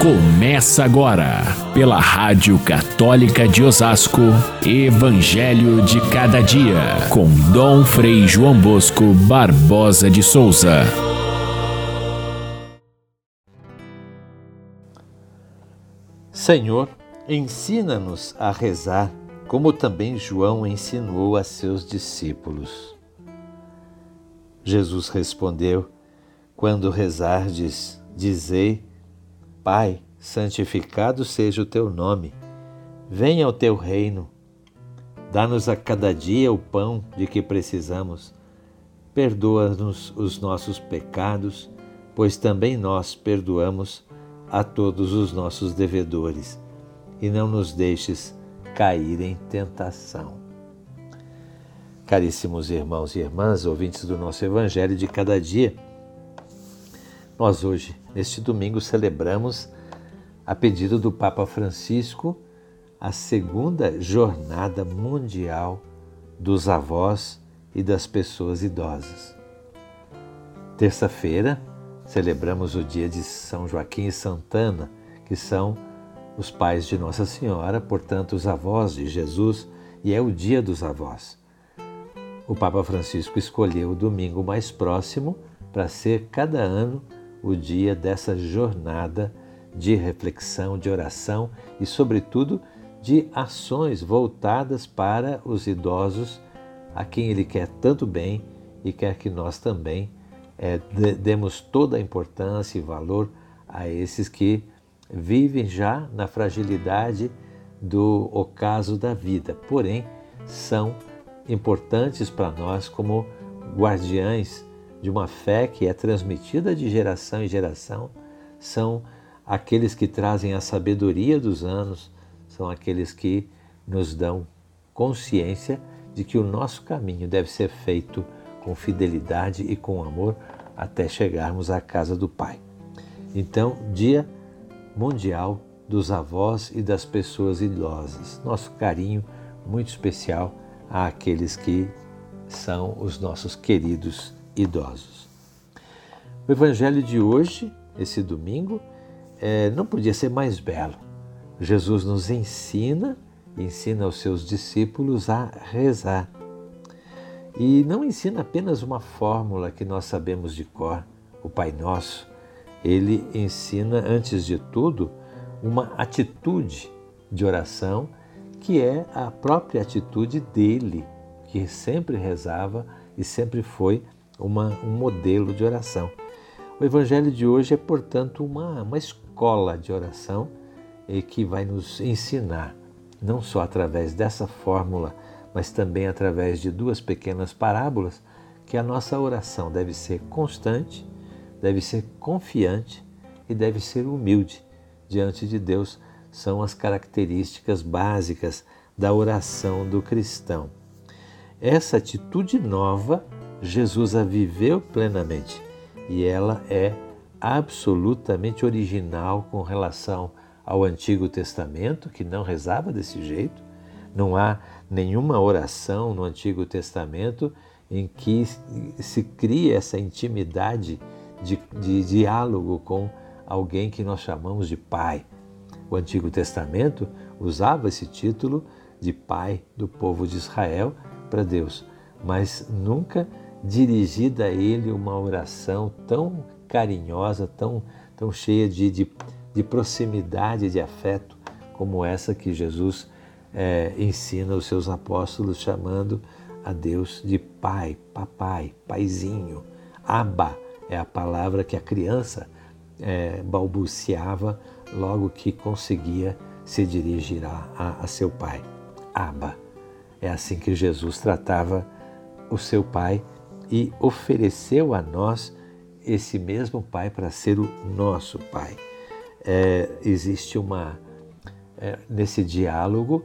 Começa agora, pela Rádio Católica de Osasco, Evangelho de Cada Dia, com Dom Frei João Bosco Barbosa de Souza. Senhor, ensina-nos a rezar, como também João ensinou a seus discípulos. Jesus respondeu: Quando rezardes, dizei: Pai, santificado seja o teu nome, venha o teu reino. Dá-nos a cada dia o pão de que precisamos. Perdoa-nos os nossos pecados, pois também nós perdoamos a todos os nossos devedores. E não nos deixes cair em tentação. Caríssimos irmãos e irmãs, ouvintes do nosso Evangelho de cada dia, nós hoje, neste domingo, celebramos, a pedido do Papa Francisco, a segunda Jornada Mundial dos Avós e das Pessoas Idosas. Terça-feira, celebramos o dia de São Joaquim e Santana, que são os pais de Nossa Senhora, portanto, os avós de Jesus, e é o dia dos avós. O Papa Francisco escolheu o domingo mais próximo para ser cada ano o dia dessa jornada de reflexão, de oração e, sobretudo, de ações voltadas para os idosos a quem Ele quer tanto bem e quer que nós também é, demos toda a importância e valor a esses que vivem já na fragilidade do ocaso da vida, porém são importantes para nós como guardiães de uma fé que é transmitida de geração em geração, são aqueles que trazem a sabedoria dos anos, são aqueles que nos dão consciência de que o nosso caminho deve ser feito com fidelidade e com amor até chegarmos à casa do Pai. Então, Dia Mundial dos Avós e das Pessoas Idosas. Nosso carinho muito especial àqueles que são os nossos queridos idosos. O Evangelho de hoje, esse domingo, é, não podia ser mais belo. Jesus nos ensina, ensina aos seus discípulos a rezar. E não ensina apenas uma fórmula que nós sabemos de cor, o Pai Nosso. Ele ensina, antes de tudo, uma atitude de oração que é a própria atitude dele, que sempre rezava e sempre foi uma, um modelo de oração. O Evangelho de hoje é, portanto, uma, uma escola de oração e que vai nos ensinar, não só através dessa fórmula, mas também através de duas pequenas parábolas, que a nossa oração deve ser constante, deve ser confiante e deve ser humilde diante de Deus. São as características básicas da oração do cristão. Essa atitude nova Jesus a viveu plenamente e ela é absolutamente original com relação ao Antigo Testamento, que não rezava desse jeito. Não há nenhuma oração no Antigo Testamento em que se cria essa intimidade de, de diálogo com alguém que nós chamamos de Pai. O Antigo Testamento usava esse título de Pai do povo de Israel para Deus, mas nunca dirigida a Ele uma oração tão carinhosa, tão, tão cheia de, de, de proximidade, de afeto, como essa que Jesus é, ensina os seus apóstolos, chamando a Deus de Pai, Papai, Paizinho. Abba é a palavra que a criança é, balbuciava logo que conseguia se dirigir a, a, a seu pai. Abba. É assim que Jesus tratava o seu pai e ofereceu a nós esse mesmo Pai para ser o nosso Pai. É, existe uma, é, nesse diálogo,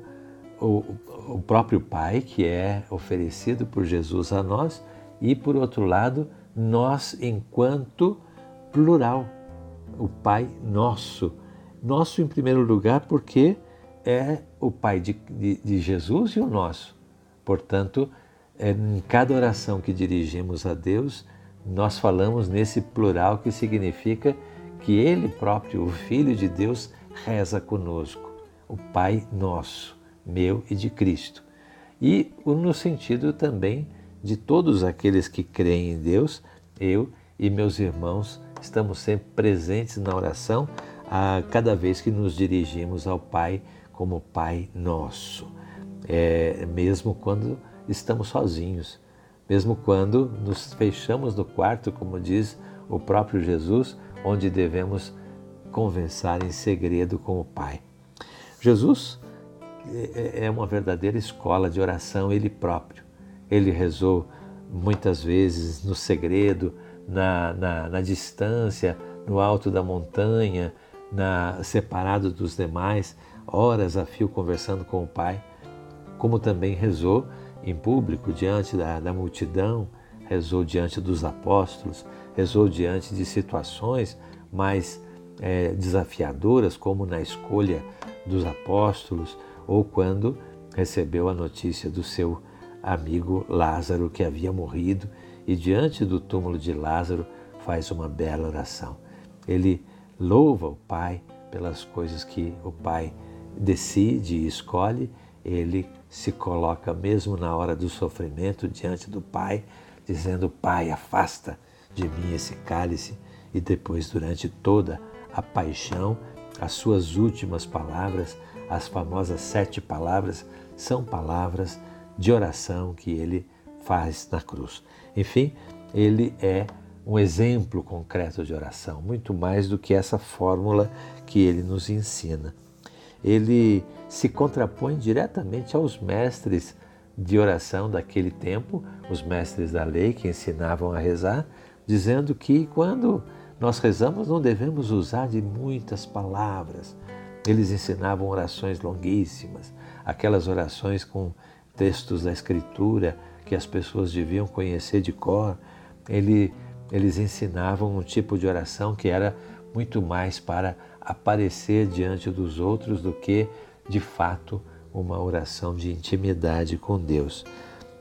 o, o próprio Pai que é oferecido por Jesus a nós e, por outro lado, nós enquanto plural, o Pai nosso. Nosso, em primeiro lugar, porque é o Pai de, de, de Jesus e o nosso. Portanto, em cada oração que dirigimos a Deus, nós falamos nesse plural que significa que Ele próprio, o Filho de Deus, reza conosco, o Pai nosso, meu e de Cristo. E no sentido também de todos aqueles que creem em Deus, eu e meus irmãos estamos sempre presentes na oração a cada vez que nos dirigimos ao Pai como Pai nosso, é, mesmo quando estamos sozinhos, mesmo quando nos fechamos no quarto, como diz o próprio Jesus, onde devemos conversar em segredo com o Pai. Jesus é, é uma verdadeira escola de oração, ele próprio. Ele rezou muitas vezes no segredo, na, na, na distância, no alto da montanha, na, separado dos demais, horas a fio conversando com o Pai, como também rezou em público diante da, da multidão, rezou diante dos apóstolos, rezou diante de situações mais é, desafiadoras, como na escolha dos apóstolos, ou quando recebeu a notícia do seu amigo Lázaro que havia morrido e diante do túmulo de Lázaro faz uma bela oração. Ele louva o Pai pelas coisas que o Pai decide e escolhe, ele se coloca mesmo na hora do sofrimento diante do Pai, dizendo: Pai, afasta de mim esse cálice, e depois, durante toda a paixão, as suas últimas palavras, as famosas sete palavras, são palavras de oração que ele faz na cruz. Enfim, ele é um exemplo concreto de oração, muito mais do que essa fórmula que ele nos ensina. Ele se contrapõe diretamente aos mestres de oração daquele tempo, os mestres da lei que ensinavam a rezar, dizendo que quando nós rezamos não devemos usar de muitas palavras. Eles ensinavam orações longuíssimas, aquelas orações com textos da Escritura que as pessoas deviam conhecer de cor. Ele, eles ensinavam um tipo de oração que era muito mais para aparecer diante dos outros do que, de fato, uma oração de intimidade com Deus.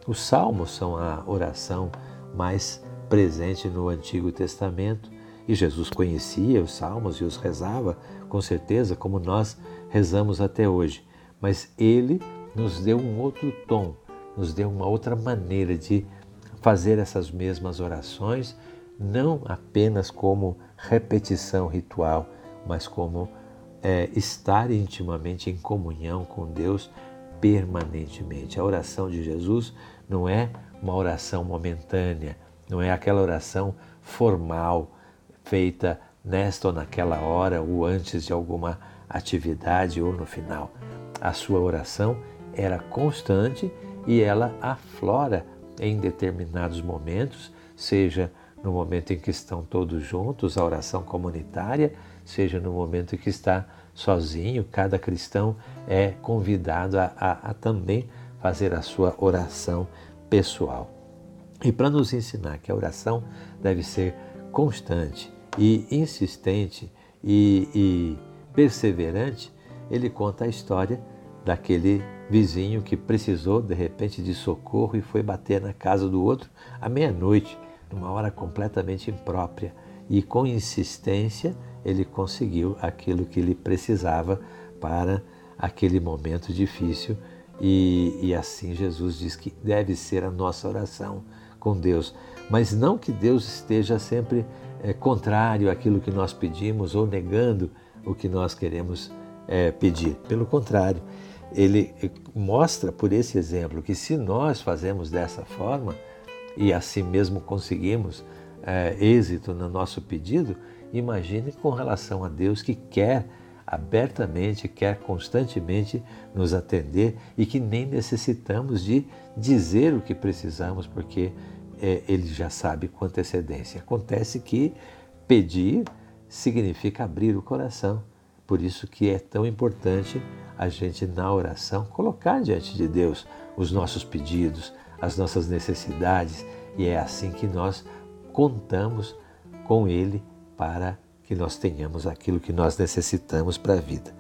Os salmos são a oração mais presente no Antigo Testamento e Jesus conhecia os salmos e os rezava, com certeza, como nós rezamos até hoje. Mas ele nos deu um outro tom, nos deu uma outra maneira de fazer essas mesmas orações, não apenas como repetição ritual, mas como é, estar intimamente em comunhão com Deus permanentemente. A oração de Jesus não é uma oração momentânea, não é aquela oração formal, feita nesta ou naquela hora, ou antes de alguma atividade ou no final. A sua oração era constante e ela aflora em determinados momentos, seja no momento em que estão todos juntos, a oração comunitária, seja no momento em que está sozinho, cada cristão é convidado a, a, a também fazer a sua oração pessoal. E para nos ensinar que a oração deve ser constante e insistente e, e perseverante, ele conta a história daquele vizinho que precisou de repente de socorro e foi bater na casa do outro à meia-noite, numa hora completamente imprópria. E com insistência ele conseguiu aquilo que ele precisava para aquele momento difícil. E, e assim Jesus diz que deve ser a nossa oração com Deus. Mas não que Deus esteja sempre é, contrário àquilo que nós pedimos ou negando o que nós queremos é, pedir. Pelo contrário, ele mostra por esse exemplo que se nós fazemos dessa forma e assim mesmo conseguimos é, êxito no nosso pedido, imagine com relação a Deus que quer abertamente, quer constantemente nos atender e que nem necessitamos de dizer o que precisamos, porque é, Ele já sabe com antecedência. Acontece que pedir significa abrir o coração. Por isso que é tão importante a gente na oração colocar diante de Deus os nossos pedidos, as nossas necessidades, e é assim que nós contamos com Ele para que nós tenhamos aquilo que nós necessitamos para a vida.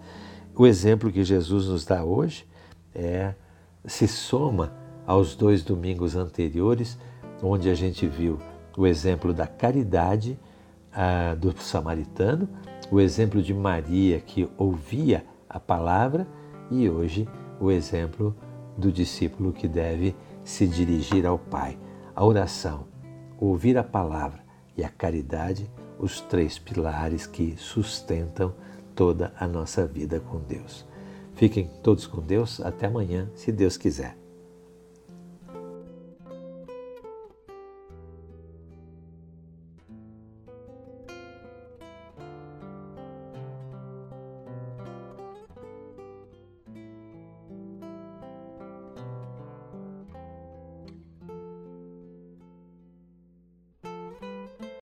O exemplo que Jesus nos dá hoje é se soma aos dois domingos anteriores, onde a gente viu o exemplo da caridade do samaritano, o exemplo de Maria que ouvia a palavra e hoje o exemplo do discípulo que deve se dirigir ao Pai. A oração, ouvir a palavra e a caridade, os três pilares que sustentam toda a nossa vida com Deus. Fiquem todos com Deus. Até amanhã, se Deus quiser.